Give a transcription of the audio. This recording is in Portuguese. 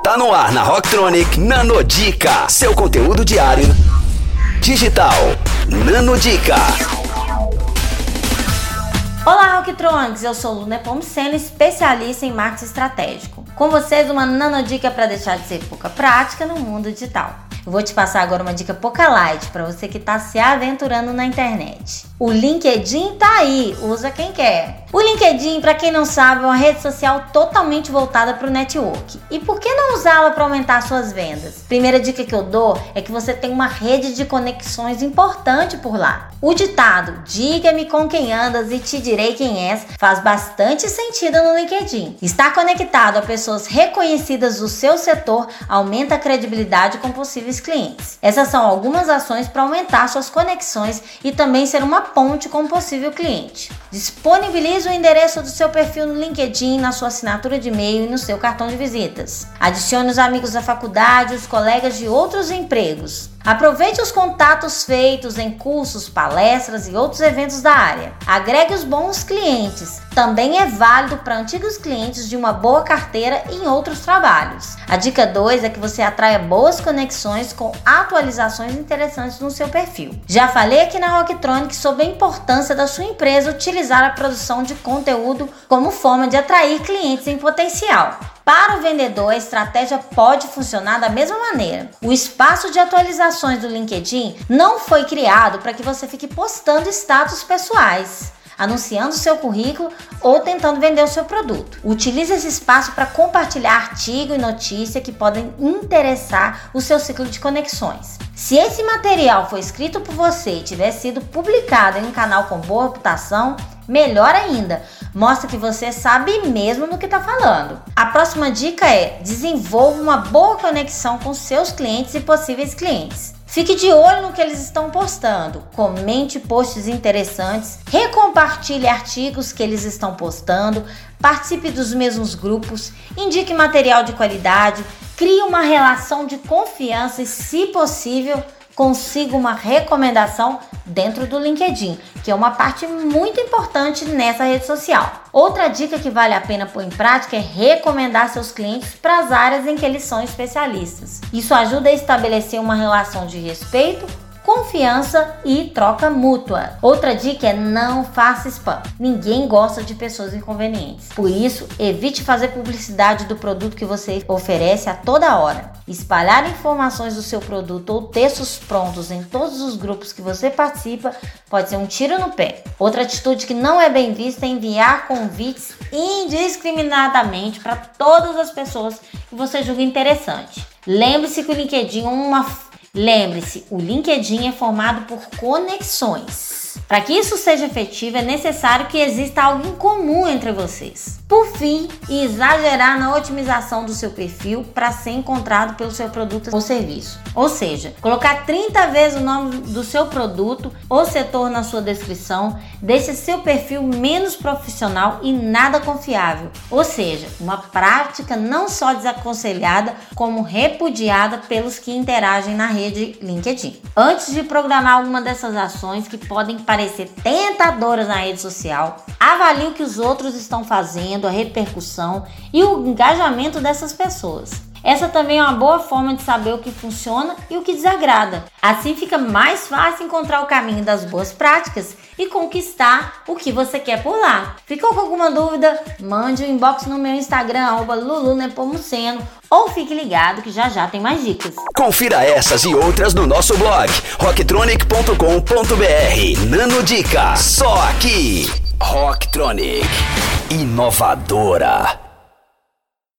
Tá no ar na Rocktronic Nanodica, seu conteúdo diário digital. Nanodica. Olá, Rocktronics! Eu sou Luna Pomoceno, especialista em marketing estratégico. Com vocês, uma nanodica para deixar de ser pouca prática no mundo digital. Eu vou te passar agora uma dica pouca light para você que está se aventurando na internet. O LinkedIn tá aí, usa quem quer. O LinkedIn, para quem não sabe, é uma rede social totalmente voltada para o network. E por que não usá-la para aumentar suas vendas? Primeira dica que eu dou é que você tem uma rede de conexões importante por lá. O ditado "Diga-me com quem andas e te direi quem és" faz bastante sentido no LinkedIn. Estar conectado a pessoas reconhecidas do seu setor aumenta a credibilidade com possíveis possíveis clientes. Essas são algumas ações para aumentar suas conexões e também ser uma ponte com um possível cliente. Disponibilize o endereço do seu perfil no LinkedIn, na sua assinatura de e-mail e no seu cartão de visitas. Adicione os amigos da faculdade, os colegas de outros empregos. Aproveite os contatos feitos em cursos, palestras e outros eventos da área. Agregue os bons clientes. Também é válido para antigos clientes de uma boa carteira em outros trabalhos. A dica 2 é que você atraia boas conexões com atualizações interessantes no seu perfil. Já falei aqui na Rocktronic sobre a importância da sua empresa utilizar a produção de conteúdo como forma de atrair clientes em potencial. Para o vendedor, a estratégia pode funcionar da mesma maneira. O espaço de atualizações do LinkedIn não foi criado para que você fique postando status pessoais anunciando seu currículo ou tentando vender o seu produto. Utilize esse espaço para compartilhar artigo e notícia que podem interessar o seu ciclo de conexões. Se esse material foi escrito por você e tiver sido publicado em um canal com boa reputação, melhor ainda, mostra que você sabe mesmo no que está falando. A próxima dica é: desenvolva uma boa conexão com seus clientes e possíveis clientes. Fique de olho no que eles estão postando, comente posts interessantes, recompartilhe artigos que eles estão postando, participe dos mesmos grupos, indique material de qualidade, crie uma relação de confiança e, se possível, consiga uma recomendação dentro do LinkedIn, que é uma parte muito importante nessa rede social. Outra dica que vale a pena pôr em prática é recomendar seus clientes para as áreas em que eles são especialistas. Isso ajuda a estabelecer uma relação de respeito confiança e troca mútua. Outra dica é não faça spam. Ninguém gosta de pessoas inconvenientes. Por isso, evite fazer publicidade do produto que você oferece a toda hora. Espalhar informações do seu produto ou textos prontos em todos os grupos que você participa pode ser um tiro no pé. Outra atitude que não é bem vista é enviar convites indiscriminadamente para todas as pessoas que você julga interessante. Lembre-se que o LinkedIn é uma Lembre-se, o LinkedIn é formado por conexões. Para que isso seja efetivo, é necessário que exista algo em comum entre vocês. Por fim, exagerar na otimização do seu perfil para ser encontrado pelo seu produto ou serviço. Ou seja, colocar 30 vezes o nome do seu produto ou setor na sua descrição deixa seu perfil menos profissional e nada confiável. Ou seja, uma prática não só desaconselhada, como repudiada pelos que interagem na rede LinkedIn. Antes de programar alguma dessas ações que podem parecer tentadoras na rede social, avalie o que os outros estão fazendo, a repercussão e o engajamento dessas pessoas. Essa também é uma boa forma de saber o que funciona e o que desagrada. Assim fica mais fácil encontrar o caminho das boas práticas e conquistar o que você quer por lá. Ficou com alguma dúvida? Mande um inbox no meu Instagram, lulunepomuceno, ou fique ligado que já já tem mais dicas. Confira essas e outras no nosso blog rocktronic.com.br. Nano Dica, só aqui. Rocktronic, inovadora.